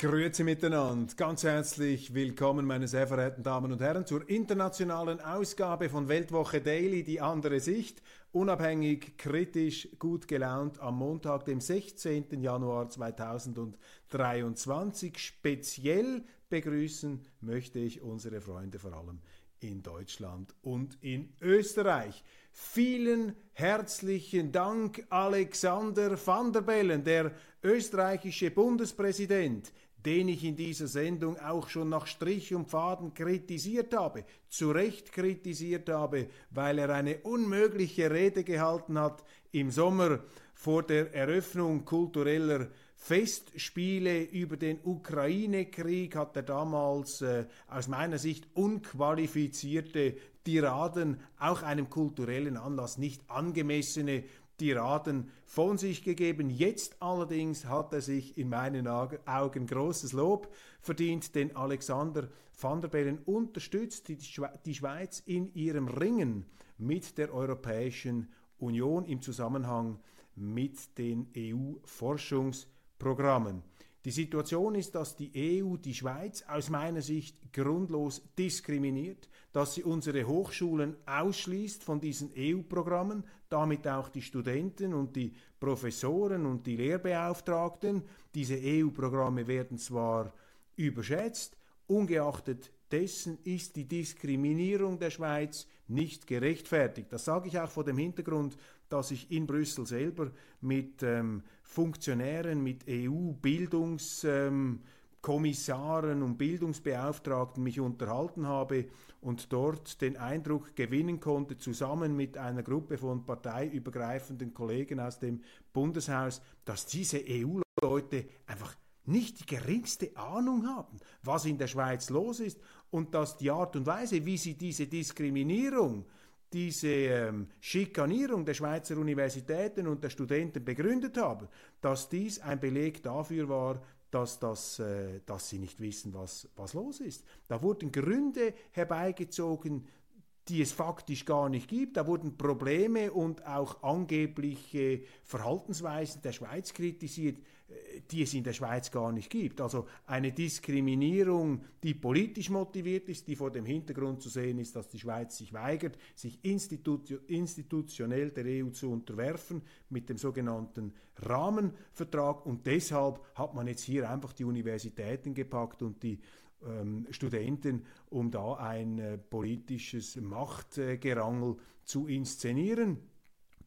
Grüezi miteinander, ganz herzlich willkommen, meine sehr verehrten Damen und Herren, zur internationalen Ausgabe von Weltwoche Daily, die andere Sicht, unabhängig, kritisch, gut gelaunt am Montag, dem 16. Januar 2023. Speziell begrüßen möchte ich unsere Freunde vor allem in Deutschland und in Österreich. Vielen herzlichen Dank, Alexander van der Bellen, der österreichische Bundespräsident, den ich in dieser Sendung auch schon nach Strich und Faden kritisiert habe, zu Recht kritisiert habe, weil er eine unmögliche Rede gehalten hat im Sommer vor der Eröffnung kultureller Festspiele über den Ukraine-Krieg hat er damals äh, aus meiner Sicht unqualifizierte Tiraden, auch einem kulturellen Anlass nicht angemessene Tiraden von sich gegeben. Jetzt allerdings hat er sich in meinen Augen großes Lob verdient, denn Alexander van der Bellen unterstützt die Schweiz in ihrem Ringen mit der Europäischen Union im Zusammenhang mit den EU-Forschungsprogrammen. Die Situation ist, dass die EU die Schweiz aus meiner Sicht grundlos diskriminiert, dass sie unsere Hochschulen ausschließt von diesen EU-Programmen, damit auch die Studenten und die Professoren und die Lehrbeauftragten. Diese EU-Programme werden zwar überschätzt, ungeachtet dessen ist die Diskriminierung der Schweiz nicht gerechtfertigt. Das sage ich auch vor dem Hintergrund, dass ich in Brüssel selber mit ähm, Funktionären, mit EU-Bildungskommissaren ähm, und Bildungsbeauftragten mich unterhalten habe und dort den Eindruck gewinnen konnte, zusammen mit einer Gruppe von parteiübergreifenden Kollegen aus dem Bundeshaus, dass diese EU-Leute einfach nicht die geringste Ahnung haben, was in der Schweiz los ist und dass die Art und Weise, wie sie diese Diskriminierung, diese ähm, Schikanierung der Schweizer Universitäten und der Studenten begründet haben, dass dies ein Beleg dafür war, dass, das, äh, dass sie nicht wissen, was, was los ist. Da wurden Gründe herbeigezogen, die es faktisch gar nicht gibt. Da wurden Probleme und auch angebliche Verhaltensweisen der Schweiz kritisiert, die es in der Schweiz gar nicht gibt. Also eine Diskriminierung, die politisch motiviert ist, die vor dem Hintergrund zu sehen ist, dass die Schweiz sich weigert, sich institu institutionell der EU zu unterwerfen mit dem sogenannten Rahmenvertrag. Und deshalb hat man jetzt hier einfach die Universitäten gepackt und die ähm, Studenten, um da ein äh, politisches Machtgerangel zu inszenieren.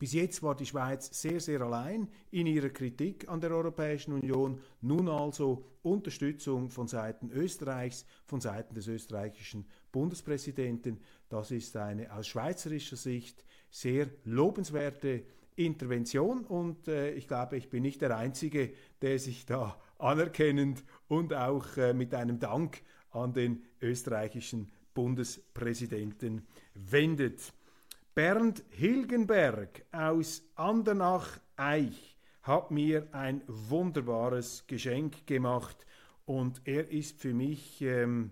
Bis jetzt war die Schweiz sehr, sehr allein in ihrer Kritik an der Europäischen Union. Nun also Unterstützung von Seiten Österreichs, von Seiten des österreichischen Bundespräsidenten. Das ist eine aus schweizerischer Sicht sehr lobenswerte Intervention und äh, ich glaube, ich bin nicht der Einzige, der sich da anerkennend und auch äh, mit einem Dank an den österreichischen Bundespräsidenten wendet. Bernd Hilgenberg aus Andernach-Eich hat mir ein wunderbares Geschenk gemacht und er ist für mich ähm,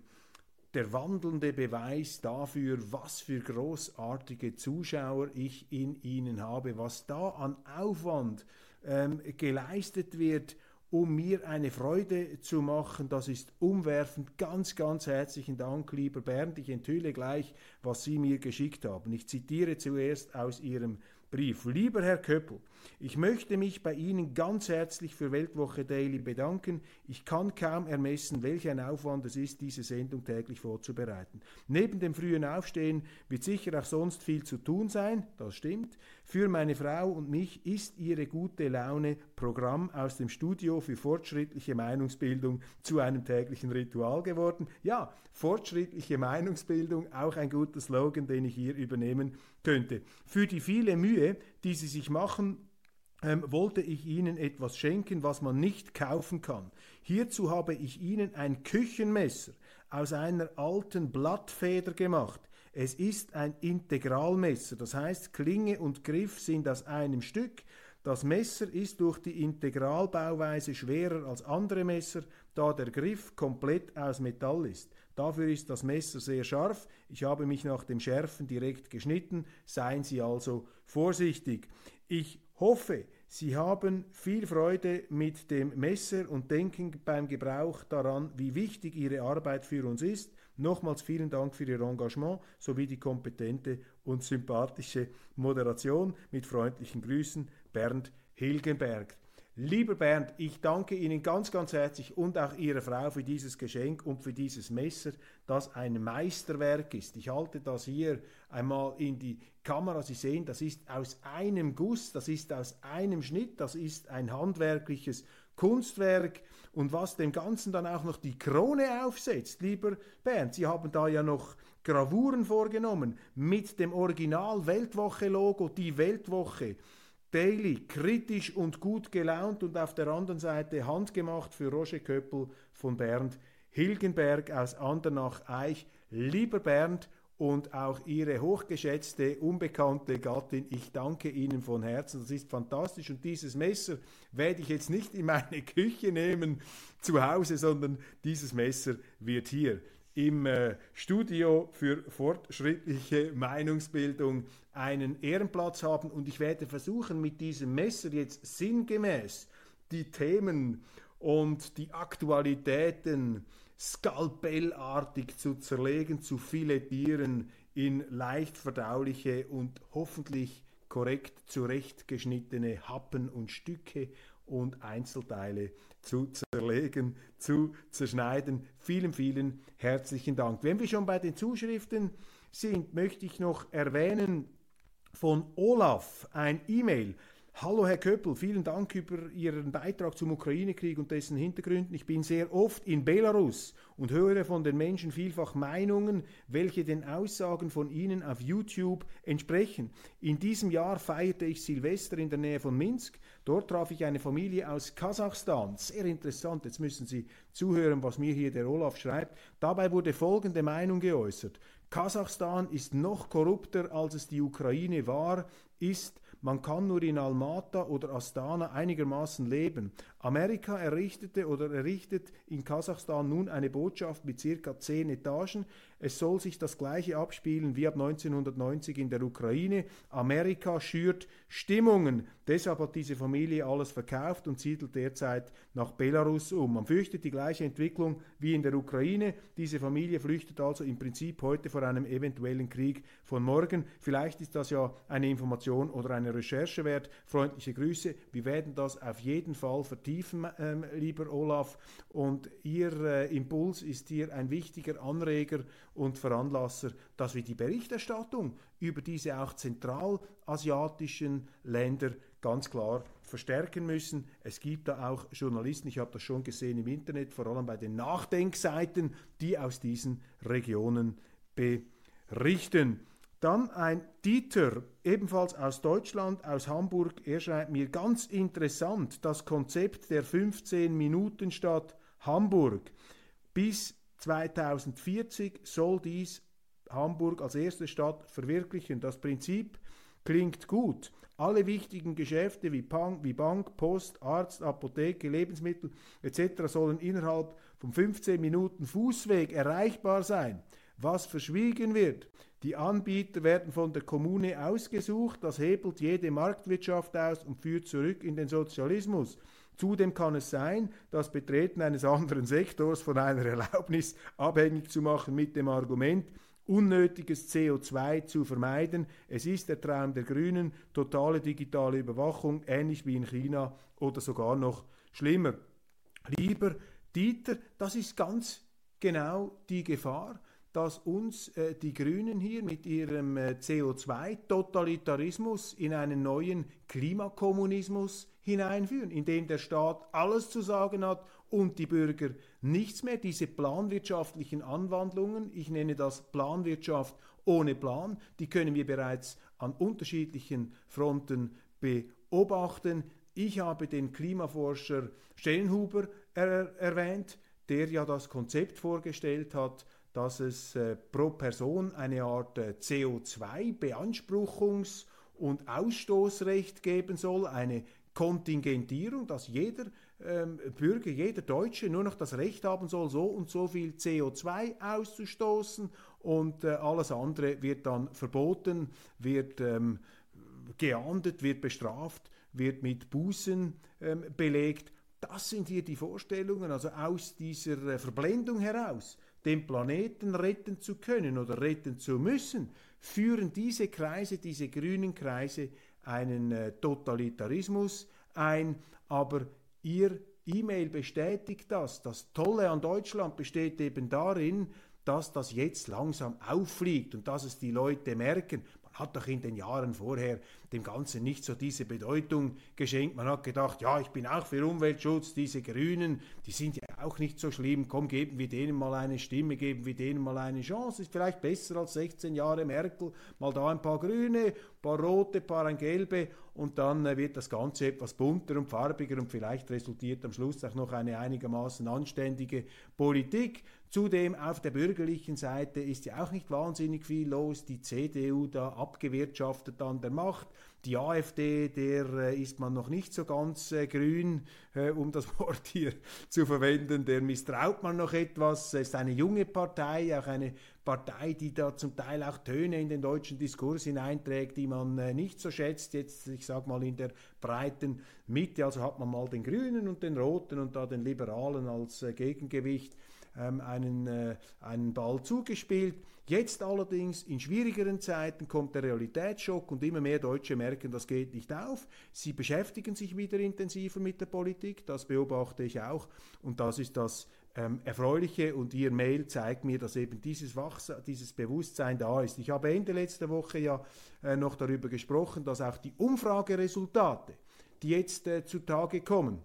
der wandelnde Beweis dafür, was für großartige Zuschauer ich in ihnen habe, was da an Aufwand ähm, geleistet wird, um mir eine Freude zu machen. Das ist umwerfend. Ganz, ganz herzlichen Dank, lieber Bernd. Ich enthülle gleich, was Sie mir geschickt haben. Ich zitiere zuerst aus Ihrem Brief. Lieber Herr Köppel, ich möchte mich bei Ihnen ganz herzlich für Weltwoche Daily bedanken. Ich kann kaum ermessen, welch ein Aufwand es ist, diese Sendung täglich vorzubereiten. Neben dem frühen Aufstehen wird sicher auch sonst viel zu tun sein, das stimmt. Für meine Frau und mich ist Ihre gute Laune Programm aus dem Studio für fortschrittliche Meinungsbildung zu einem täglichen Ritual geworden. Ja, fortschrittliche Meinungsbildung, auch ein guter Slogan, den ich hier übernehmen könnte. Für die viele Mühe, die Sie sich machen, ähm, wollte ich Ihnen etwas schenken, was man nicht kaufen kann. Hierzu habe ich Ihnen ein Küchenmesser aus einer alten Blattfeder gemacht. Es ist ein Integralmesser, das heißt Klinge und Griff sind aus einem Stück. Das Messer ist durch die Integralbauweise schwerer als andere Messer, da der Griff komplett aus Metall ist. Dafür ist das Messer sehr scharf. Ich habe mich nach dem Schärfen direkt geschnitten. Seien Sie also vorsichtig. Ich hoffe, Sie haben viel Freude mit dem Messer und denken beim Gebrauch daran, wie wichtig Ihre Arbeit für uns ist. Nochmals vielen Dank für Ihr Engagement sowie die kompetente und sympathische Moderation. Mit freundlichen Grüßen, Bernd Hilgenberg. Lieber Bernd, ich danke Ihnen ganz, ganz herzlich und auch Ihrer Frau für dieses Geschenk und für dieses Messer, das ein Meisterwerk ist. Ich halte das hier einmal in die Kamera. Sie sehen, das ist aus einem Guss, das ist aus einem Schnitt, das ist ein handwerkliches Kunstwerk und was dem Ganzen dann auch noch die Krone aufsetzt, lieber Bernd, Sie haben da ja noch Gravuren vorgenommen mit dem Original Weltwoche-Logo, die Weltwoche Daily, kritisch und gut gelaunt und auf der anderen Seite handgemacht für Roger Köppel von Bernd Hilgenberg aus Andernach-Eich. Lieber Bernd und auch Ihre hochgeschätzte, unbekannte Gattin, ich danke Ihnen von Herzen. Das ist fantastisch und dieses Messer werde ich jetzt nicht in meine Küche nehmen zu Hause, sondern dieses Messer wird hier im äh, Studio für fortschrittliche Meinungsbildung einen Ehrenplatz haben. Und ich werde versuchen, mit diesem Messer jetzt sinngemäß die Themen und die Aktualitäten skalpellartig zu zerlegen, zu filettieren in leicht verdauliche und hoffentlich korrekt zurechtgeschnittene Happen und Stücke und Einzelteile zu zerlegen, zu zerschneiden. Vielen, vielen herzlichen Dank. Wenn wir schon bei den Zuschriften sind, möchte ich noch erwähnen von Olaf ein E-Mail. Hallo Herr Köppel, vielen Dank über Ihren Beitrag zum Ukraine-Krieg und dessen Hintergründen. Ich bin sehr oft in Belarus und höre von den Menschen vielfach Meinungen, welche den Aussagen von Ihnen auf YouTube entsprechen. In diesem Jahr feierte ich Silvester in der Nähe von Minsk. Dort traf ich eine Familie aus Kasachstan. Sehr interessant, jetzt müssen Sie zuhören, was mir hier der Olaf schreibt. Dabei wurde folgende Meinung geäußert. Kasachstan ist noch korrupter, als es die Ukraine war, ist man kann nur in Almata oder Astana einigermaßen leben. Amerika errichtete oder errichtet in Kasachstan nun eine Botschaft mit circa zehn Etagen. Es soll sich das gleiche abspielen wie ab 1990 in der Ukraine. Amerika schürt Stimmungen. Deshalb hat diese Familie alles verkauft und siedelt derzeit nach Belarus um. Man fürchtet die gleiche Entwicklung wie in der Ukraine. Diese Familie flüchtet also im Prinzip heute vor einem eventuellen Krieg von morgen. Vielleicht ist das ja eine Information oder eine Recherche wert. Freundliche Grüße. Wir werden das auf jeden Fall vertiefen vertiefen, ähm, lieber Olaf. Und Ihr äh, Impuls ist hier ein wichtiger Anreger und Veranlasser, dass wir die Berichterstattung über diese auch zentralasiatischen Länder ganz klar verstärken müssen. Es gibt da auch Journalisten, ich habe das schon gesehen im Internet, vor allem bei den Nachdenkseiten, die aus diesen Regionen berichten. Dann ein Dieter, ebenfalls aus Deutschland, aus Hamburg. Er schreibt mir ganz interessant das Konzept der 15-Minuten-Stadt Hamburg. Bis 2040 soll dies Hamburg als erste Stadt verwirklichen. Das Prinzip klingt gut. Alle wichtigen Geschäfte wie, Bank, wie Bank, Post, Arzt, Apotheke, Lebensmittel etc. sollen innerhalb von 15 Minuten Fußweg erreichbar sein. Was verschwiegen wird, die Anbieter werden von der Kommune ausgesucht, das hebelt jede Marktwirtschaft aus und führt zurück in den Sozialismus. Zudem kann es sein, das Betreten eines anderen Sektors von einer Erlaubnis abhängig zu machen mit dem Argument, unnötiges CO2 zu vermeiden. Es ist der Traum der Grünen, totale digitale Überwachung, ähnlich wie in China oder sogar noch schlimmer. Lieber Dieter, das ist ganz genau die Gefahr, dass uns äh, die Grünen hier mit ihrem äh, CO2-Totalitarismus in einen neuen Klimakommunismus hineinführen, in dem der Staat alles zu sagen hat und die Bürger nichts mehr. Diese planwirtschaftlichen Anwandlungen, ich nenne das Planwirtschaft ohne Plan, die können wir bereits an unterschiedlichen Fronten beobachten. Ich habe den Klimaforscher Stellenhuber er erwähnt, der ja das Konzept vorgestellt hat, dass es äh, pro Person eine Art äh, CO2-Beanspruchungs- und Ausstoßrecht geben soll, eine Kontingentierung, dass jeder ähm, Bürger, jeder Deutsche nur noch das Recht haben soll, so und so viel CO2 auszustoßen und äh, alles andere wird dann verboten, wird ähm, geahndet, wird bestraft, wird mit Bußen ähm, belegt. Das sind hier die Vorstellungen, also aus dieser äh, Verblendung heraus, den Planeten retten zu können oder retten zu müssen, führen diese Kreise, diese grünen Kreise, einen äh, Totalitarismus ein, aber ihr E-Mail bestätigt das. Das Tolle an Deutschland besteht eben darin, dass das jetzt langsam auffliegt und dass es die Leute merken. Man hat doch in den Jahren vorher dem Ganzen nicht so diese Bedeutung geschenkt. Man hat gedacht, ja, ich bin auch für Umweltschutz, diese Grünen, die sind ja auch nicht so schlimm, komm, geben wir denen mal eine Stimme, geben wir denen mal eine Chance, ist vielleicht besser als 16 Jahre Merkel, mal da ein paar Grüne, ein paar Rote, ein paar Gelbe und dann äh, wird das Ganze etwas bunter und farbiger und vielleicht resultiert am Schluss auch noch eine einigermaßen anständige Politik. Zudem auf der bürgerlichen Seite ist ja auch nicht wahnsinnig viel los. Die CDU da abgewirtschaftet an der Macht. Die AfD, der äh, ist man noch nicht so ganz äh, grün, äh, um das Wort hier zu verwenden. Der misstraut man noch etwas. Es ist eine junge Partei, auch eine Partei, die da zum Teil auch Töne in den deutschen Diskurs hineinträgt, die man nicht so schätzt. Jetzt, ich sage mal, in der breiten Mitte. Also hat man mal den Grünen und den Roten und da den Liberalen als Gegengewicht ähm, einen, äh, einen Ball zugespielt. Jetzt allerdings in schwierigeren Zeiten kommt der Realitätsschock und immer mehr Deutsche merken, das geht nicht auf. Sie beschäftigen sich wieder intensiver mit der Politik, das beobachte ich auch und das ist das ähm, Erfreuliche und Ihr Mail zeigt mir, dass eben dieses, Wachs dieses Bewusstsein da ist. Ich habe Ende letzter Woche ja äh, noch darüber gesprochen, dass auch die Umfrageresultate, die jetzt äh, zutage kommen,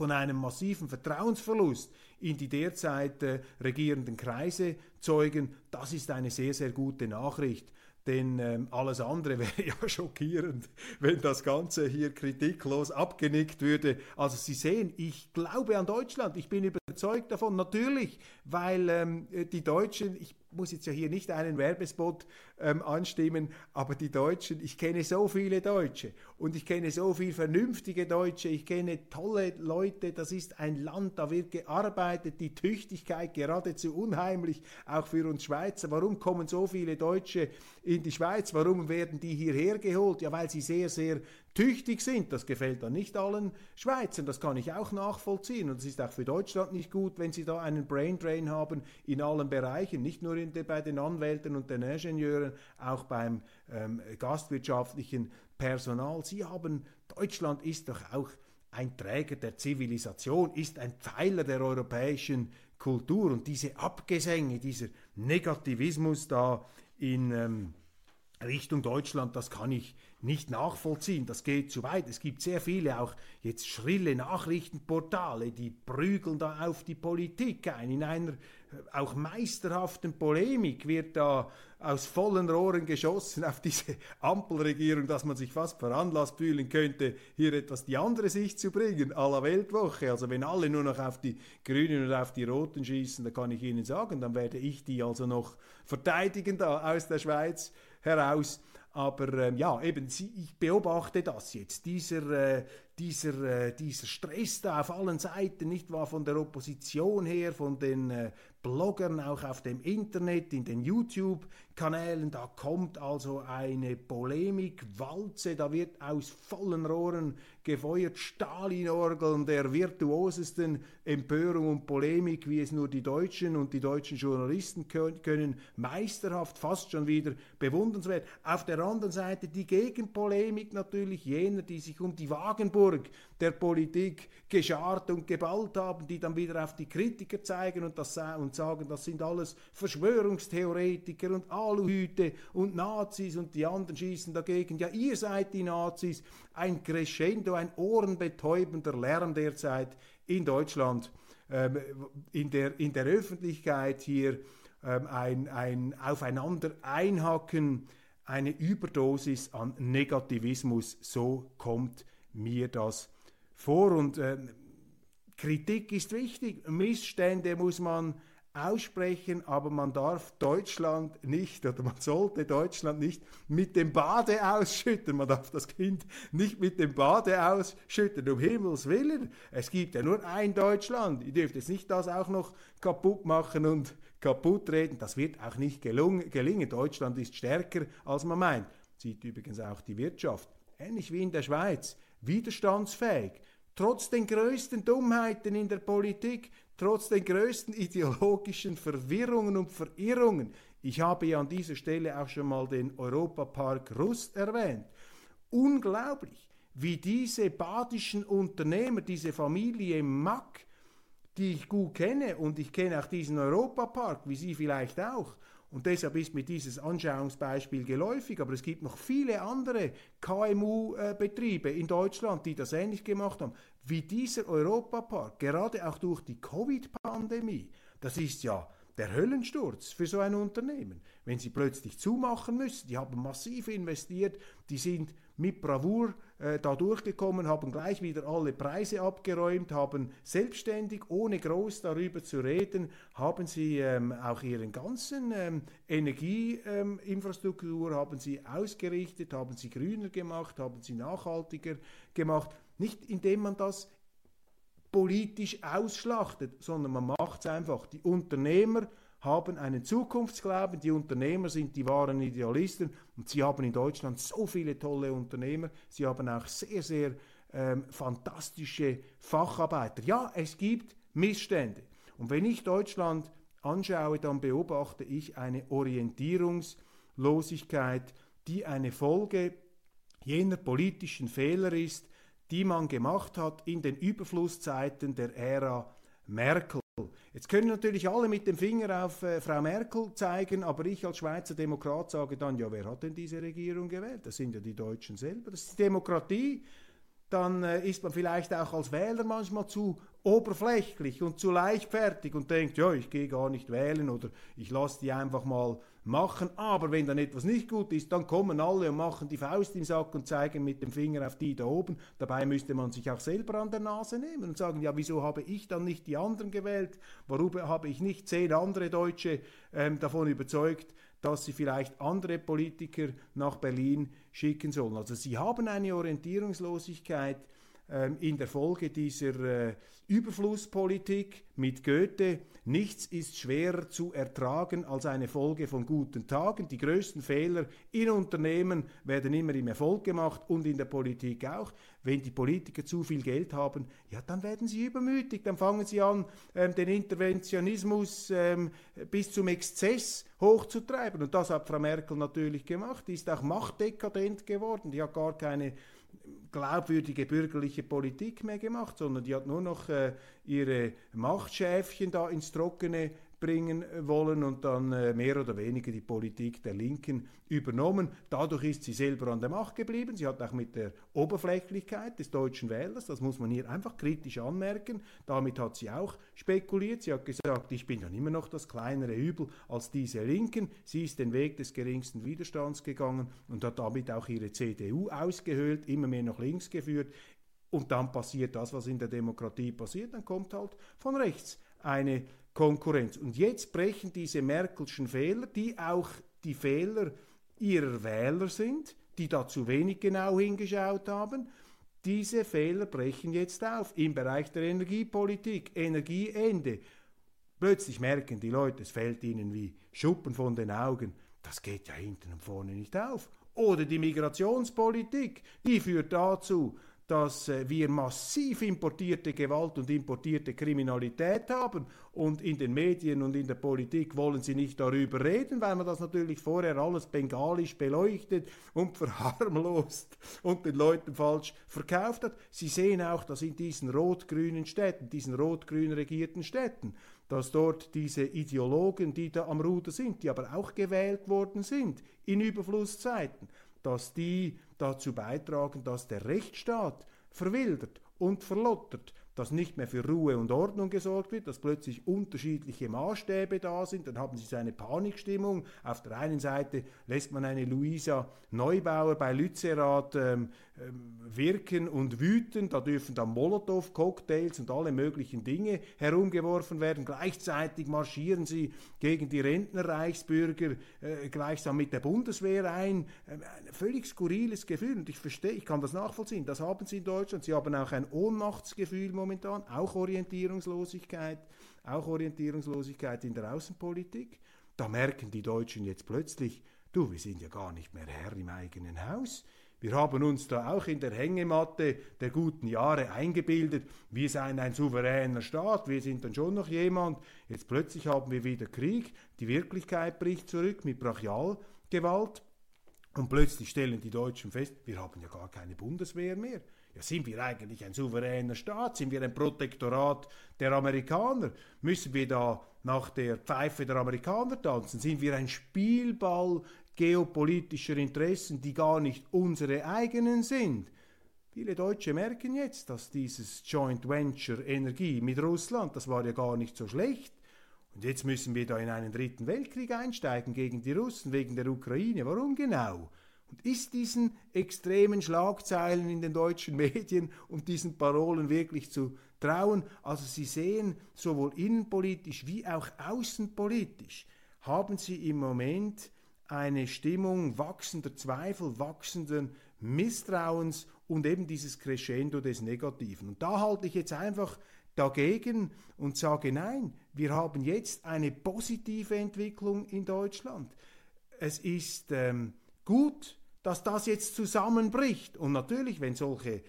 von einem massiven Vertrauensverlust in die derzeit äh, regierenden Kreise zeugen. Das ist eine sehr, sehr gute Nachricht. Denn ähm, alles andere wäre ja schockierend, wenn das Ganze hier kritiklos abgenickt würde. Also Sie sehen, ich glaube an Deutschland, ich bin überzeugt davon, natürlich, weil ähm, die Deutschen, ich muss jetzt ja hier nicht einen Werbespot ähm, anstimmen, aber die Deutschen, ich kenne so viele Deutsche und ich kenne so viele vernünftige Deutsche, ich kenne tolle Leute, das ist ein Land, da wird gearbeitet, die Tüchtigkeit geradezu unheimlich, auch für uns Schweizer. Warum kommen so viele Deutsche in die Schweiz? Warum werden die hierher geholt? Ja, weil sie sehr, sehr tüchtig sind. Das gefällt dann nicht allen Schweizern, das kann ich auch nachvollziehen. Und es ist auch für Deutschland nicht gut, wenn sie da einen Braindrain haben in allen Bereichen, nicht nur de, bei den Anwälten und den Ingenieuren, auch beim ähm, gastwirtschaftlichen Personal. Sie haben, Deutschland ist doch auch ein Träger der Zivilisation, ist ein Pfeiler der europäischen Kultur und diese Abgesänge, dieser Negativismus da in ähm, Richtung Deutschland, das kann ich nicht nachvollziehen. Das geht zu weit. Es gibt sehr viele auch jetzt schrille Nachrichtenportale, die prügeln da auf die Politik ein. In einer äh, auch meisterhaften Polemik wird da aus vollen Rohren geschossen auf diese Ampelregierung, dass man sich fast veranlasst fühlen könnte, hier etwas die andere Sicht zu bringen, la Weltwoche. Also wenn alle nur noch auf die Grünen und auf die Roten schießen, da kann ich Ihnen sagen, dann werde ich die also noch verteidigen da aus der Schweiz heraus. Aber ähm, ja, eben, ich beobachte das jetzt. Dieser, äh, dieser, äh, dieser Stress da auf allen Seiten, nicht wahr, von der Opposition her, von den äh, Bloggern, auch auf dem Internet, in den YouTube-Kanälen, da kommt also eine Polemik-Walze, da wird aus vollen Rohren gefeuert, Stalin-Orgeln der virtuosesten Empörung und Polemik, wie es nur die Deutschen und die deutschen Journalisten können, meisterhaft, fast schon wieder bewundernswert. Auf der anderen Seite die Gegenpolemik natürlich jener, die sich um die Wagenburg der Politik geschart und geballt haben, die dann wieder auf die Kritiker zeigen und, das, und sagen, das sind alles Verschwörungstheoretiker und Aluhüte und Nazis und die anderen schießen dagegen. Ja, ihr seid die Nazis. Ein Crescendo, ein ohrenbetäubender Lärm derzeit in Deutschland, ähm, in, der, in der Öffentlichkeit hier ähm, ein, ein Aufeinander einhacken, eine Überdosis an Negativismus, so kommt mir das vor. Und äh, Kritik ist wichtig, Missstände muss man aussprechen, aber man darf Deutschland nicht oder man sollte Deutschland nicht mit dem Bade ausschütten. Man darf das Kind nicht mit dem Bade ausschütten, um Himmels Willen. Es gibt ja nur ein Deutschland. Ihr dürft jetzt nicht das auch noch kaputt machen und kaputt reden. Das wird auch nicht gelingen. Deutschland ist stärker, als man meint. Sieht übrigens auch die Wirtschaft. Ähnlich wie in der Schweiz. Widerstandsfähig trotz den größten Dummheiten in der Politik, trotz den größten ideologischen Verwirrungen und Verirrungen. Ich habe ja an dieser Stelle auch schon mal den Europapark Rust erwähnt. Unglaublich, wie diese badischen Unternehmer, diese Familie Mack, die ich gut kenne und ich kenne auch diesen Europapark, wie Sie vielleicht auch, und deshalb ist mir dieses Anschauungsbeispiel geläufig, aber es gibt noch viele andere KMU-Betriebe in Deutschland, die das ähnlich gemacht haben, wie dieser Europapark, gerade auch durch die Covid-Pandemie. Das ist ja der Höllensturz für so ein Unternehmen, wenn sie plötzlich zumachen müssen. Die haben massiv investiert, die sind mit Bravour äh, da durchgekommen, haben gleich wieder alle Preise abgeräumt, haben selbstständig, ohne groß darüber zu reden, haben sie ähm, auch ihren ganzen ähm, Energieinfrastruktur, ähm, haben sie ausgerichtet, haben sie grüner gemacht, haben sie nachhaltiger gemacht. Nicht indem man das politisch ausschlachtet, sondern man macht es einfach. Die Unternehmer haben einen Zukunftsglauben, die Unternehmer sind die wahren Idealisten und sie haben in Deutschland so viele tolle Unternehmer, sie haben auch sehr, sehr ähm, fantastische Facharbeiter. Ja, es gibt Missstände. Und wenn ich Deutschland anschaue, dann beobachte ich eine Orientierungslosigkeit, die eine Folge jener politischen Fehler ist, die man gemacht hat in den Überflusszeiten der Ära Merkel. Jetzt können natürlich alle mit dem Finger auf äh, Frau Merkel zeigen, aber ich als Schweizer Demokrat sage dann, ja, wer hat denn diese Regierung gewählt? Das sind ja die Deutschen selber. Das ist die Demokratie. Dann äh, ist man vielleicht auch als Wähler manchmal zu oberflächlich und zu leichtfertig und denkt, ja, ich gehe gar nicht wählen oder ich lasse die einfach mal machen. Aber wenn dann etwas nicht gut ist, dann kommen alle und machen die Faust im Sack und zeigen mit dem Finger auf die da oben. Dabei müsste man sich auch selber an der Nase nehmen und sagen, ja, wieso habe ich dann nicht die anderen gewählt? Warum habe ich nicht zehn andere Deutsche ähm, davon überzeugt, dass sie vielleicht andere Politiker nach Berlin schicken sollen? Also sie haben eine Orientierungslosigkeit ähm, in der Folge dieser äh, Überflusspolitik mit Goethe, nichts ist schwerer zu ertragen als eine Folge von guten Tagen. Die größten Fehler in Unternehmen werden immer im Erfolg gemacht und in der Politik auch. Wenn die Politiker zu viel Geld haben, ja, dann werden sie übermütig, dann fangen sie an, ähm, den Interventionismus ähm, bis zum Exzess hochzutreiben. Und das hat Frau Merkel natürlich gemacht. Die ist auch machtdekadent geworden. Die hat gar keine glaubwürdige bürgerliche Politik mehr gemacht, sondern die hat nur noch äh, ihre Machtschäfchen da ins Trockene bringen wollen und dann äh, mehr oder weniger die Politik der Linken übernommen. Dadurch ist sie selber an der Macht geblieben. Sie hat auch mit der Oberflächlichkeit des deutschen Wählers, das muss man hier einfach kritisch anmerken, damit hat sie auch spekuliert. Sie hat gesagt, ich bin dann immer noch das kleinere Übel als diese Linken. Sie ist den Weg des geringsten Widerstands gegangen und hat damit auch ihre CDU ausgehöhlt, immer mehr nach links geführt. Und dann passiert das, was in der Demokratie passiert, dann kommt halt von rechts eine Konkurrenz. Und jetzt brechen diese Merkelschen Fehler, die auch die Fehler ihrer Wähler sind, die da zu wenig genau hingeschaut haben, Diese Fehler brechen jetzt auf im Bereich der Energiepolitik, Energieende. Plötzlich merken die Leute, es fällt ihnen wie Schuppen von den Augen. Das geht ja hinten und vorne nicht auf. Oder die Migrationspolitik, die führt dazu, dass äh, wir massiv importierte Gewalt und importierte Kriminalität haben und in den Medien und in der Politik wollen sie nicht darüber reden, weil man das natürlich vorher alles bengalisch beleuchtet und verharmlost und den Leuten falsch verkauft hat. Sie sehen auch, dass in diesen rot-grünen Städten, diesen rot-grün regierten Städten, dass dort diese Ideologen, die da am Ruder sind, die aber auch gewählt worden sind in Überflusszeiten, dass die dazu beitragen, dass der Rechtsstaat verwildert und verlottert, dass nicht mehr für Ruhe und Ordnung gesorgt wird, dass plötzlich unterschiedliche Maßstäbe da sind, dann haben sie so eine Panikstimmung. Auf der einen Seite lässt man eine Luisa Neubauer bei Lützerath ähm, wirken und wüten, da dürfen dann Molotow-Cocktails und alle möglichen Dinge herumgeworfen werden. Gleichzeitig marschieren sie gegen die Rentnerreichsbürger äh, gleichsam mit der Bundeswehr ein. Äh, ein völlig skurriles Gefühl und ich verstehe, ich kann das nachvollziehen. Das haben sie in Deutschland. Sie haben auch ein Ohnmachtsgefühl momentan, auch Orientierungslosigkeit, auch Orientierungslosigkeit in der Außenpolitik. Da merken die Deutschen jetzt plötzlich, du, wir sind ja gar nicht mehr Herr im eigenen Haus. Wir haben uns da auch in der Hängematte der guten Jahre eingebildet, wir seien ein souveräner Staat, wir sind dann schon noch jemand. Jetzt plötzlich haben wir wieder Krieg, die Wirklichkeit bricht zurück mit Brachialgewalt und plötzlich stellen die Deutschen fest, wir haben ja gar keine Bundeswehr mehr. Ja, sind wir eigentlich ein souveräner Staat? Sind wir ein Protektorat der Amerikaner? Müssen wir da nach der Pfeife der Amerikaner tanzen? Sind wir ein Spielball geopolitischer Interessen, die gar nicht unsere eigenen sind? Viele Deutsche merken jetzt, dass dieses Joint Venture Energie mit Russland, das war ja gar nicht so schlecht. Und jetzt müssen wir da in einen dritten Weltkrieg einsteigen gegen die Russen wegen der Ukraine. Warum genau? Und ist diesen extremen Schlagzeilen in den deutschen Medien und diesen Parolen wirklich zu trauen? Also Sie sehen, sowohl innenpolitisch wie auch außenpolitisch haben Sie im Moment eine Stimmung wachsender Zweifel, wachsenden Misstrauens und eben dieses Crescendo des Negativen. Und da halte ich jetzt einfach dagegen und sage, nein, wir haben jetzt eine positive Entwicklung in Deutschland. Es ist ähm, gut, dass das jetzt zusammenbricht. Und natürlich, wenn solche äh,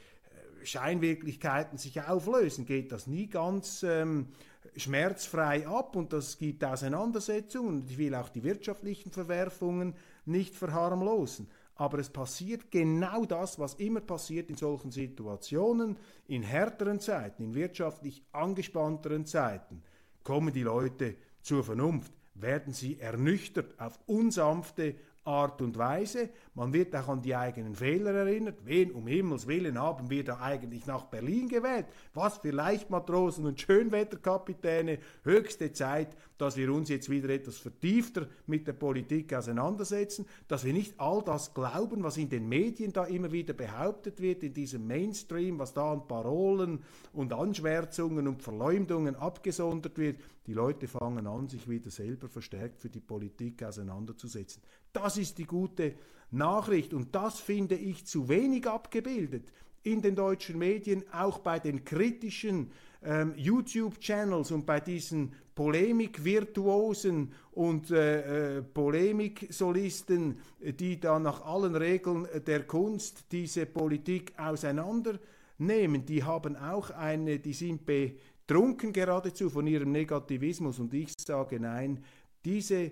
Scheinwirklichkeiten sich auflösen, geht das nie ganz ähm, schmerzfrei ab und das gibt Auseinandersetzungen und ich will auch die wirtschaftlichen Verwerfungen nicht verharmlosen. Aber es passiert genau das, was immer passiert in solchen Situationen, in härteren Zeiten, in wirtschaftlich angespannteren Zeiten, kommen die Leute zur Vernunft, werden sie ernüchtert auf unsanfte Art und Weise. Man wird auch an die eigenen Fehler erinnert. Wen um Himmels Willen haben wir da eigentlich nach Berlin gewählt? Was für Leichtmatrosen und Schönwetterkapitäne. Höchste Zeit, dass wir uns jetzt wieder etwas vertiefter mit der Politik auseinandersetzen, dass wir nicht all das glauben, was in den Medien da immer wieder behauptet wird, in diesem Mainstream, was da an Parolen und Anschwärzungen und Verleumdungen abgesondert wird. Die Leute fangen an, sich wieder selber verstärkt für die Politik auseinanderzusetzen. Das ist die gute Nachricht. Und das finde ich zu wenig abgebildet in den deutschen Medien, auch bei den kritischen ähm, YouTube-Channels und bei diesen Polemik-Virtuosen und äh, äh, Polemik-Solisten, die da nach allen Regeln der Kunst diese Politik auseinandernehmen, die haben auch eine, die sind betrunken geradezu von ihrem Negativismus. Und ich sage nein, diese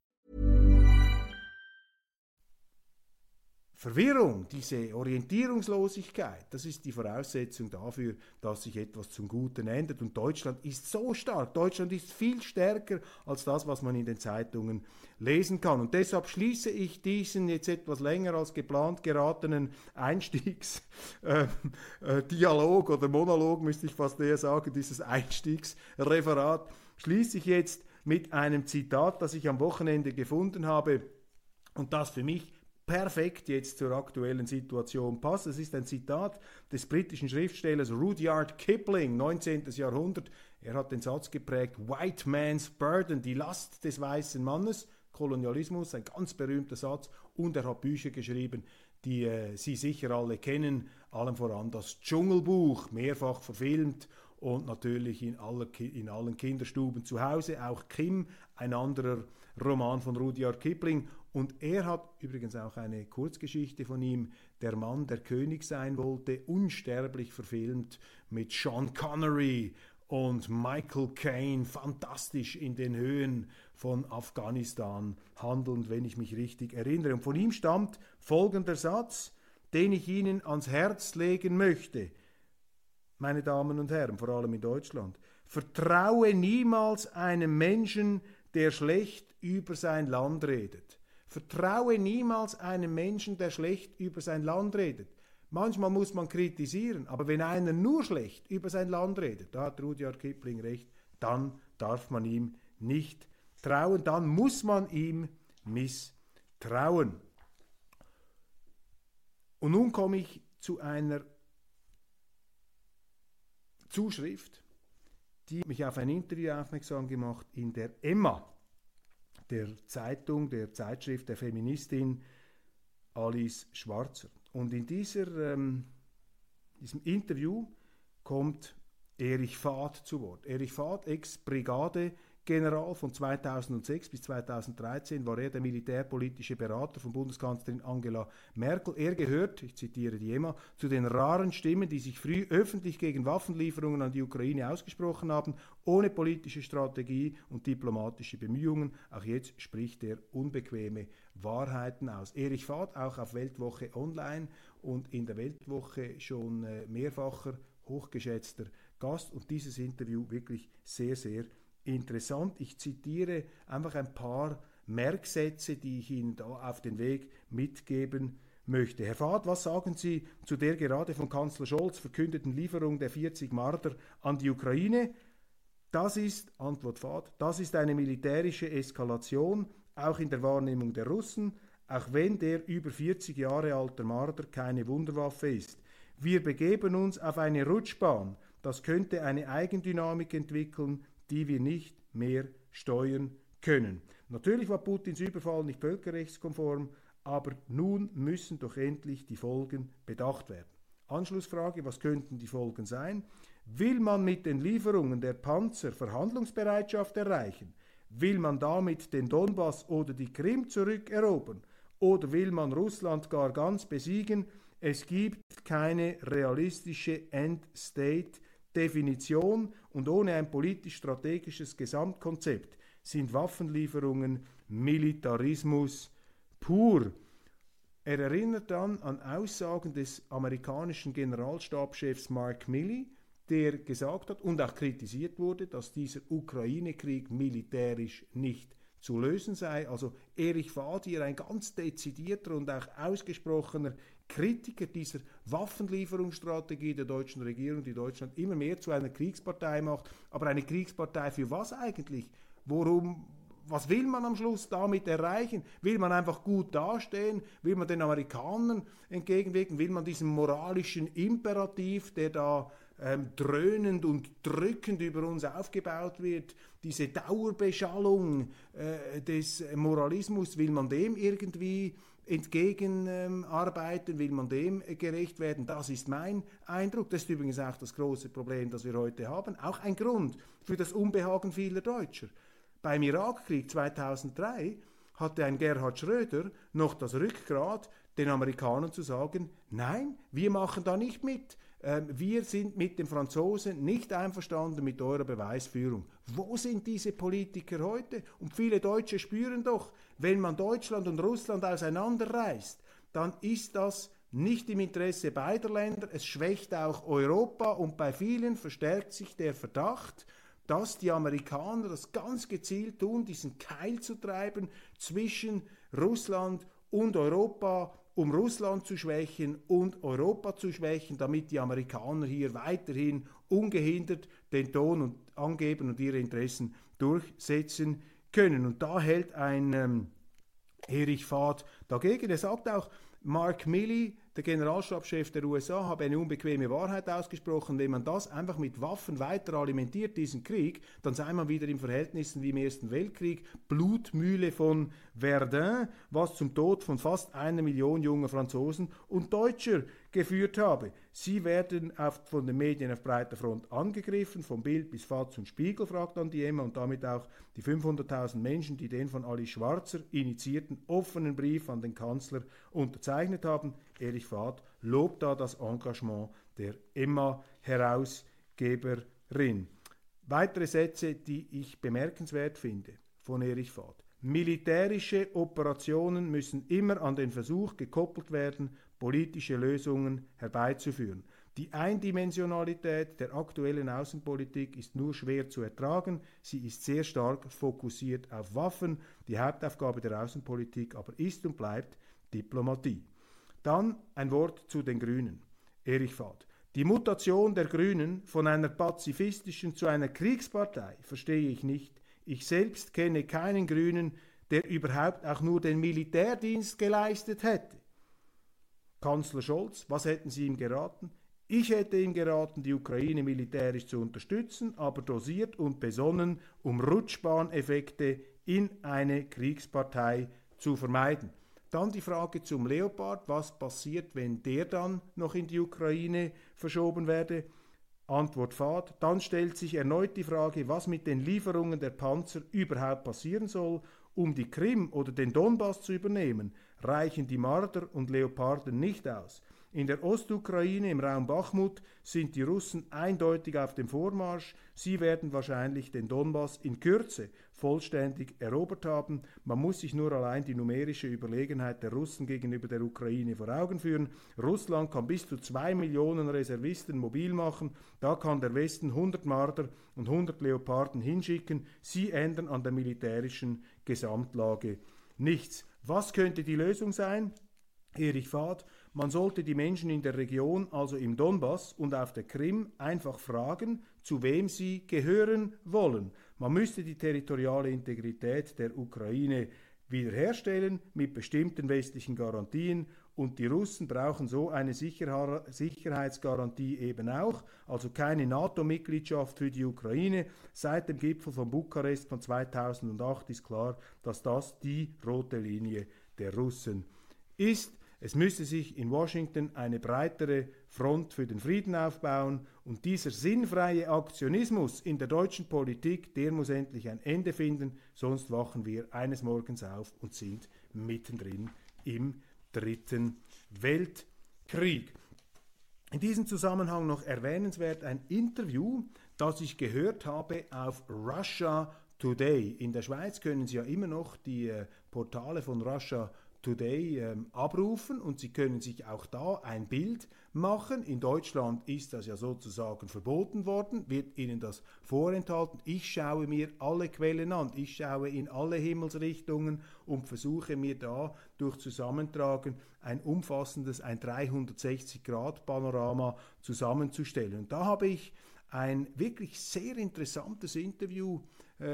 Verwirrung, diese Orientierungslosigkeit, das ist die Voraussetzung dafür, dass sich etwas zum Guten ändert. Und Deutschland ist so stark, Deutschland ist viel stärker als das, was man in den Zeitungen lesen kann. Und deshalb schließe ich diesen jetzt etwas länger als geplant geratenen Einstiegsdialog äh, äh, oder Monolog, müsste ich fast eher sagen, dieses Einstiegsreferat, schließe ich jetzt mit einem Zitat, das ich am Wochenende gefunden habe und das für mich perfekt jetzt zur aktuellen Situation passt. Es ist ein Zitat des britischen Schriftstellers Rudyard Kipling, 19. Jahrhundert. Er hat den Satz geprägt, White Man's Burden, die Last des weißen Mannes, Kolonialismus, ein ganz berühmter Satz. Und er hat Bücher geschrieben, die äh, Sie sicher alle kennen, allem voran das Dschungelbuch, mehrfach verfilmt und natürlich in, alle, in allen Kinderstuben zu Hause. Auch Kim, ein anderer Roman von Rudyard Kipling und er hat übrigens auch eine Kurzgeschichte von ihm, Der Mann, der König sein wollte, unsterblich verfilmt mit Sean Connery und Michael Caine, fantastisch in den Höhen von Afghanistan handelnd, wenn ich mich richtig erinnere. Und von ihm stammt folgender Satz, den ich Ihnen ans Herz legen möchte, meine Damen und Herren, vor allem in Deutschland. Vertraue niemals einem Menschen, der schlecht über sein Land redet. Vertraue niemals einem Menschen, der schlecht über sein Land redet. Manchmal muss man kritisieren, aber wenn einer nur schlecht über sein Land redet, da hat Rudyard Kipling recht, dann darf man ihm nicht trauen, dann muss man ihm misstrauen. Und nun komme ich zu einer Zuschrift, die mich auf ein Interview aufmerksam gemacht in der Emma der Zeitung, der Zeitschrift der Feministin Alice Schwarzer. Und in dieser, ähm, diesem Interview kommt Erich Fahd zu Wort. Erich Fahd, Ex-Brigade General von 2006 bis 2013 war er der militärpolitische Berater von Bundeskanzlerin Angela Merkel. Er gehört, ich zitiere die EMA, zu den raren Stimmen, die sich früh öffentlich gegen Waffenlieferungen an die Ukraine ausgesprochen haben, ohne politische Strategie und diplomatische Bemühungen. Auch jetzt spricht er unbequeme Wahrheiten aus. Erich Fahd, auch auf Weltwoche Online und in der Weltwoche schon äh, mehrfacher hochgeschätzter Gast und dieses Interview wirklich sehr, sehr interessant. Ich zitiere einfach ein paar Merksätze, die ich Ihnen da auf den Weg mitgeben möchte. Herr Fahd, was sagen Sie zu der gerade von Kanzler Scholz verkündeten Lieferung der 40 Marder an die Ukraine? Das ist, Antwort Fahd, das ist eine militärische Eskalation, auch in der Wahrnehmung der Russen, auch wenn der über 40 Jahre alte Marder keine Wunderwaffe ist. Wir begeben uns auf eine Rutschbahn. Das könnte eine Eigendynamik entwickeln, die wir nicht mehr steuern können. Natürlich war Putins Überfall nicht völkerrechtskonform, aber nun müssen doch endlich die Folgen bedacht werden. Anschlussfrage, was könnten die Folgen sein? Will man mit den Lieferungen der Panzer Verhandlungsbereitschaft erreichen? Will man damit den Donbass oder die Krim zurückerobern? Oder will man Russland gar ganz besiegen? Es gibt keine realistische Endstate Definition und ohne ein politisch-strategisches Gesamtkonzept sind Waffenlieferungen Militarismus pur. Er erinnert dann an Aussagen des amerikanischen Generalstabschefs Mark Milley, der gesagt hat und auch kritisiert wurde, dass dieser Ukraine-Krieg militärisch nicht zu lösen sei. Also Erich Fadier, ein ganz dezidierter und auch ausgesprochener Kritiker dieser Waffenlieferungsstrategie der deutschen Regierung, die Deutschland immer mehr zu einer Kriegspartei macht. Aber eine Kriegspartei für was eigentlich? Worum, was will man am Schluss damit erreichen? Will man einfach gut dastehen? Will man den Amerikanern entgegenwirken? Will man diesem moralischen Imperativ, der da ähm, dröhnend und drückend über uns aufgebaut wird, diese Dauerbeschallung äh, des Moralismus, will man dem irgendwie entgegenarbeiten, ähm, will man dem gerecht werden. Das ist mein Eindruck. Das ist übrigens auch das große Problem, das wir heute haben. Auch ein Grund für das Unbehagen vieler Deutscher. Beim Irakkrieg 2003 hatte ein Gerhard Schröder noch das Rückgrat, den Amerikanern zu sagen, nein, wir machen da nicht mit. Ähm, wir sind mit den Franzosen nicht einverstanden mit eurer Beweisführung. Wo sind diese Politiker heute? Und viele Deutsche spüren doch, wenn man Deutschland und Russland auseinanderreißt, dann ist das nicht im Interesse beider Länder. Es schwächt auch Europa und bei vielen verstärkt sich der Verdacht, dass die Amerikaner das ganz gezielt tun, diesen Keil zu treiben zwischen Russland und Europa, um Russland zu schwächen und Europa zu schwächen, damit die Amerikaner hier weiterhin ungehindert den Ton und angeben und ihre Interessen durchsetzen können. Und da hält ein ähm, Erich Fahd dagegen. Er sagt auch, Mark Milley, der Generalstabschef der USA, habe eine unbequeme Wahrheit ausgesprochen. Wenn man das einfach mit Waffen weiter alimentiert, diesen Krieg, dann sei man wieder in Verhältnissen wie im Ersten Weltkrieg. Blutmühle von Verdun, was zum Tod von fast einer Million junger Franzosen und Deutscher geführt habe. Sie werden auf, von den Medien auf breiter Front angegriffen, vom Bild bis Fatz und Spiegel, fragt dann die Emma, und damit auch die 500.000 Menschen, die den von Ali Schwarzer initiierten offenen Brief an den Kanzler unterzeichnet haben. Erich Fahd lobt da das Engagement der Emma-Herausgeberin. Weitere Sätze, die ich bemerkenswert finde von Erich Fahd. Militärische Operationen müssen immer an den Versuch gekoppelt werden, politische Lösungen herbeizuführen. Die Eindimensionalität der aktuellen Außenpolitik ist nur schwer zu ertragen. Sie ist sehr stark fokussiert auf Waffen. Die Hauptaufgabe der Außenpolitik aber ist und bleibt Diplomatie. Dann ein Wort zu den Grünen. Erich Fahd. Die Mutation der Grünen von einer pazifistischen zu einer Kriegspartei verstehe ich nicht. Ich selbst kenne keinen Grünen, der überhaupt auch nur den Militärdienst geleistet hätte. Kanzler Scholz, was hätten Sie ihm geraten? Ich hätte ihm geraten, die Ukraine militärisch zu unterstützen, aber dosiert und besonnen, um Rutschbahneffekte in eine Kriegspartei zu vermeiden. Dann die Frage zum Leopard, was passiert, wenn der dann noch in die Ukraine verschoben werde? Antwort fad. Dann stellt sich erneut die Frage, was mit den Lieferungen der Panzer überhaupt passieren soll, um die Krim oder den Donbass zu übernehmen reichen die Marder und Leoparden nicht aus. In der Ostukraine im Raum Bachmut sind die Russen eindeutig auf dem Vormarsch. Sie werden wahrscheinlich den Donbass in Kürze vollständig erobert haben. Man muss sich nur allein die numerische Überlegenheit der Russen gegenüber der Ukraine vor Augen führen. Russland kann bis zu zwei Millionen Reservisten mobil machen. Da kann der Westen 100 Marder und 100 Leoparden hinschicken. Sie ändern an der militärischen Gesamtlage nichts. Was könnte die Lösung sein? Erich Fahd, man sollte die Menschen in der Region, also im Donbass und auf der Krim, einfach fragen, zu wem sie gehören wollen. Man müsste die territoriale Integrität der Ukraine wiederherstellen mit bestimmten westlichen Garantien und die Russen brauchen so eine Sicher Sicherheitsgarantie eben auch, also keine NATO-Mitgliedschaft für die Ukraine. Seit dem Gipfel von Bukarest von 2008 ist klar, dass das die rote Linie der Russen ist. Es müsse sich in Washington eine breitere Front für den Frieden aufbauen und dieser sinnfreie Aktionismus in der deutschen Politik, der muss endlich ein Ende finden, sonst wachen wir eines Morgens auf und sind mittendrin im Dritten Weltkrieg. In diesem Zusammenhang noch erwähnenswert ein Interview, das ich gehört habe auf Russia Today. In der Schweiz können Sie ja immer noch die äh, Portale von Russia Today ähm, abrufen und Sie können sich auch da ein Bild machen. In Deutschland ist das ja sozusagen verboten worden, wird Ihnen das vorenthalten. Ich schaue mir alle Quellen an, ich schaue in alle Himmelsrichtungen und versuche mir da durch Zusammentragen ein umfassendes, ein 360-Grad-Panorama zusammenzustellen. Und da habe ich ein wirklich sehr interessantes Interview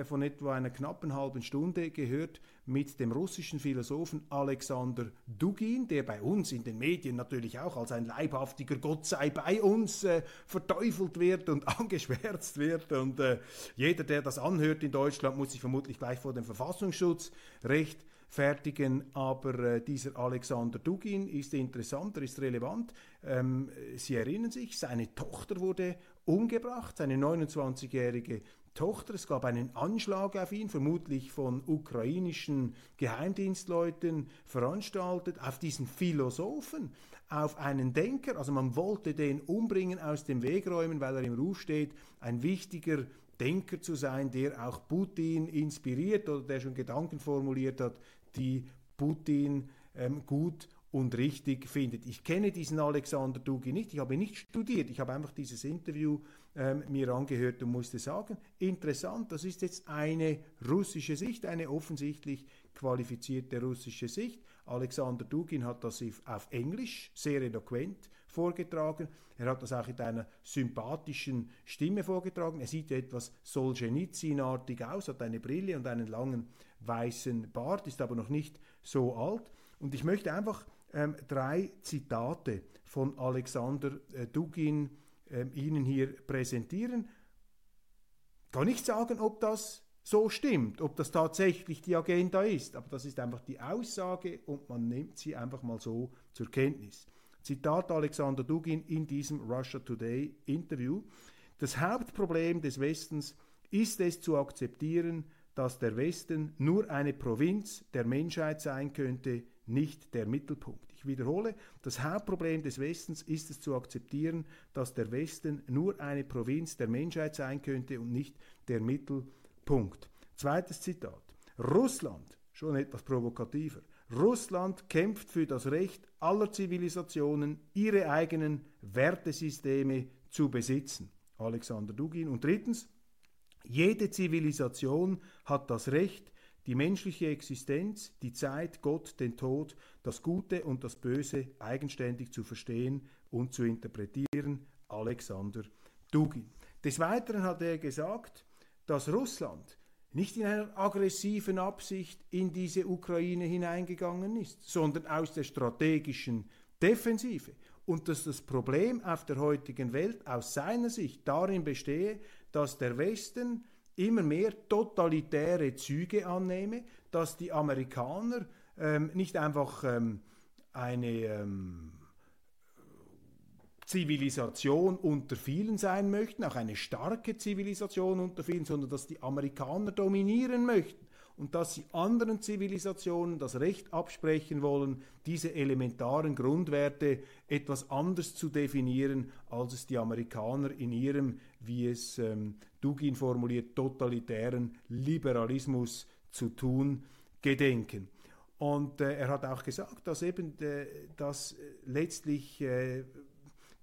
von etwa einer knappen halben Stunde gehört mit dem russischen Philosophen Alexander Dugin, der bei uns in den Medien natürlich auch als ein leibhaftiger Gott sei bei uns äh, verteufelt wird und angeschwärzt wird. Und äh, jeder, der das anhört in Deutschland, muss sich vermutlich gleich vor dem Verfassungsschutz rechtfertigen. Aber äh, dieser Alexander Dugin ist interessant, er ist relevant. Ähm, Sie erinnern sich, seine Tochter wurde umgebracht, seine 29-jährige Tochter. Es gab einen Anschlag auf ihn, vermutlich von ukrainischen Geheimdienstleuten veranstaltet, auf diesen Philosophen, auf einen Denker. Also man wollte den umbringen, aus dem Weg räumen, weil er im Ruf steht, ein wichtiger Denker zu sein, der auch Putin inspiriert oder der schon Gedanken formuliert hat, die Putin ähm, gut und richtig findet. Ich kenne diesen Alexander Dugin nicht, ich habe ihn nicht studiert, ich habe einfach dieses Interview ähm, mir angehört und musste sagen, interessant, das ist jetzt eine russische Sicht, eine offensichtlich qualifizierte russische Sicht. Alexander Dugin hat das auf Englisch sehr eloquent vorgetragen. Er hat das auch in einer sympathischen Stimme vorgetragen. Er sieht etwas Solzhenitsyn-artig aus, hat eine Brille und einen langen weißen Bart, ist aber noch nicht so alt. Und ich möchte einfach ähm, drei Zitate von Alexander äh, Dugin ähm, Ihnen hier präsentieren. Kann nicht sagen, ob das so stimmt, ob das tatsächlich die Agenda ist, aber das ist einfach die Aussage und man nimmt sie einfach mal so zur Kenntnis. Zitat Alexander Dugin in diesem Russia Today Interview. Das Hauptproblem des Westens ist es zu akzeptieren, dass der Westen nur eine Provinz der Menschheit sein könnte, nicht der Mittelpunkt. Ich wiederhole, das Hauptproblem des Westens ist es zu akzeptieren, dass der Westen nur eine Provinz der Menschheit sein könnte und nicht der Mittelpunkt. Zweites Zitat. Russland, schon etwas provokativer, Russland kämpft für das Recht aller Zivilisationen, ihre eigenen Wertesysteme zu besitzen. Alexander Dugin. Und drittens, jede Zivilisation hat das Recht, die menschliche Existenz, die Zeit, Gott, den Tod, das Gute und das Böse eigenständig zu verstehen und zu interpretieren. Alexander Dugin. Des Weiteren hat er gesagt, dass Russland nicht in einer aggressiven Absicht in diese Ukraine hineingegangen ist, sondern aus der strategischen Defensive. Und dass das Problem auf der heutigen Welt aus seiner Sicht darin bestehe, dass der Westen immer mehr totalitäre Züge annehme, dass die Amerikaner ähm, nicht einfach ähm, eine ähm, Zivilisation unter vielen sein möchten, auch eine starke Zivilisation unter vielen, sondern dass die Amerikaner dominieren möchten und dass sie anderen Zivilisationen das Recht absprechen wollen, diese elementaren Grundwerte etwas anders zu definieren, als es die Amerikaner in ihrem, wie es ähm, Dugin formuliert, totalitären Liberalismus zu tun gedenken. Und äh, er hat auch gesagt, dass eben äh, dass letztlich äh,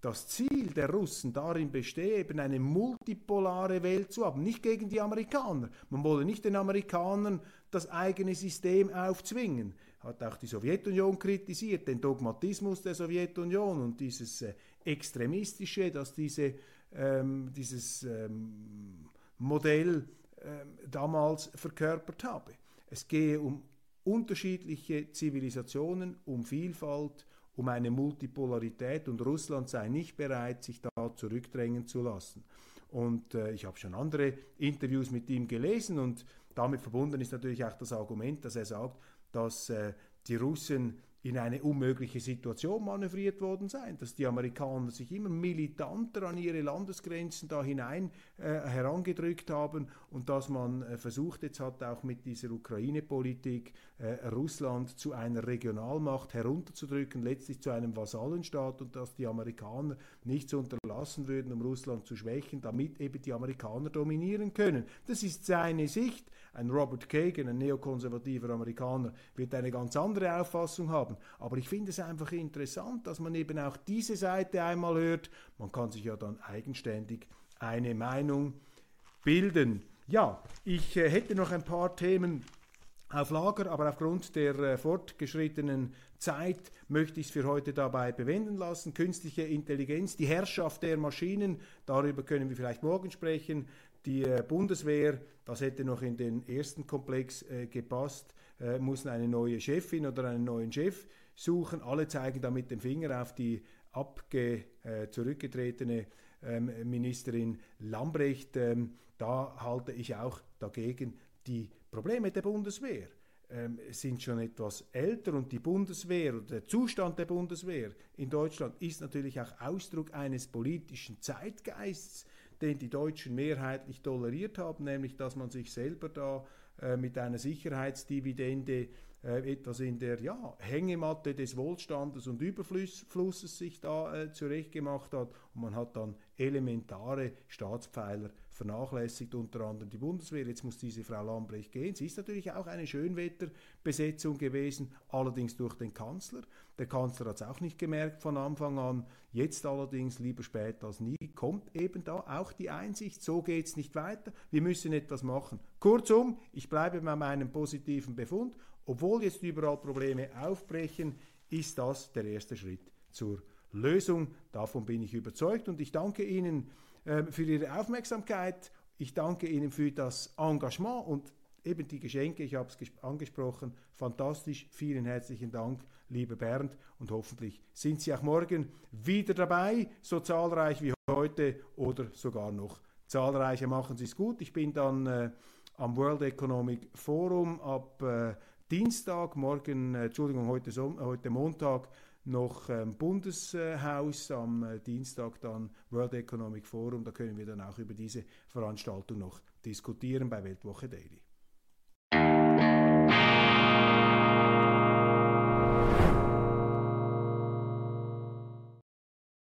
das Ziel der Russen darin bestehe, eben eine multipolare Welt zu haben, nicht gegen die Amerikaner. Man wolle nicht den Amerikanern das eigene System aufzwingen. Hat auch die Sowjetunion kritisiert, den Dogmatismus der Sowjetunion und dieses äh, Extremistische, das diese, ähm, dieses ähm, Modell ähm, damals verkörpert habe. Es gehe um unterschiedliche Zivilisationen, um Vielfalt, um eine Multipolarität und Russland sei nicht bereit, sich da zurückdrängen zu lassen. Und äh, ich habe schon andere Interviews mit ihm gelesen und damit verbunden ist natürlich auch das Argument, dass er sagt, dass äh, die Russen in eine unmögliche Situation manövriert worden sein, dass die Amerikaner sich immer militanter an ihre Landesgrenzen da hinein äh, herangedrückt haben und dass man äh, versucht jetzt hat auch mit dieser Ukraine-Politik äh, Russland zu einer Regionalmacht herunterzudrücken, letztlich zu einem Vasallenstaat und dass die Amerikaner nichts unterlassen würden, um Russland zu schwächen, damit eben die Amerikaner dominieren können. Das ist seine Sicht. Ein Robert Kagan, ein neokonservativer Amerikaner, wird eine ganz andere Auffassung haben. Aber ich finde es einfach interessant, dass man eben auch diese Seite einmal hört. Man kann sich ja dann eigenständig eine Meinung bilden. Ja, ich äh, hätte noch ein paar Themen auf Lager, aber aufgrund der äh, fortgeschrittenen Zeit möchte ich es für heute dabei bewenden lassen. Künstliche Intelligenz, die Herrschaft der Maschinen, darüber können wir vielleicht morgen sprechen. Die äh, Bundeswehr, das hätte noch in den ersten Komplex gepasst, äh, muss eine neue Chefin oder einen neuen Chef suchen. Alle zeigen da mit dem Finger auf die abge, äh, zurückgetretene ähm, Ministerin Lambrecht. Ähm, da halte ich auch dagegen. Die Probleme der Bundeswehr ähm, sind schon etwas älter und die Bundeswehr oder der Zustand der Bundeswehr in Deutschland ist natürlich auch Ausdruck eines politischen Zeitgeists den die Deutschen mehrheitlich toleriert haben, nämlich dass man sich selber da mit einer Sicherheitsdividende äh, etwas in der ja, Hängematte des Wohlstandes und Überflusses sich da äh, zurechtgemacht hat und man hat dann elementare Staatspfeiler vernachlässigt unter anderem die Bundeswehr. Jetzt muss diese Frau Lambrecht gehen. Sie ist natürlich auch eine Schönwetterbesetzung gewesen, allerdings durch den Kanzler. Der Kanzler hat es auch nicht gemerkt von Anfang an. Jetzt allerdings, lieber spät als nie, kommt eben da auch die Einsicht, so geht es nicht weiter. Wir müssen etwas machen. Kurzum, ich bleibe bei meinem positiven Befund. Obwohl jetzt überall Probleme aufbrechen, ist das der erste Schritt zur Lösung. Davon bin ich überzeugt und ich danke Ihnen äh, für Ihre Aufmerksamkeit. Ich danke Ihnen für das Engagement und eben die Geschenke, ich habe es angesprochen, fantastisch. Vielen herzlichen Dank, lieber Bernd, und hoffentlich sind Sie auch morgen wieder dabei, so zahlreich wie heute oder sogar noch zahlreicher. Machen Sie es gut. Ich bin dann äh, am World Economic Forum ab äh, Dienstag, morgen, äh, Entschuldigung, heute, Som heute Montag noch ähm, Bundeshaus, am äh, Dienstag dann World Economic Forum. Da können wir dann auch über diese Veranstaltung noch diskutieren bei Weltwoche Daily.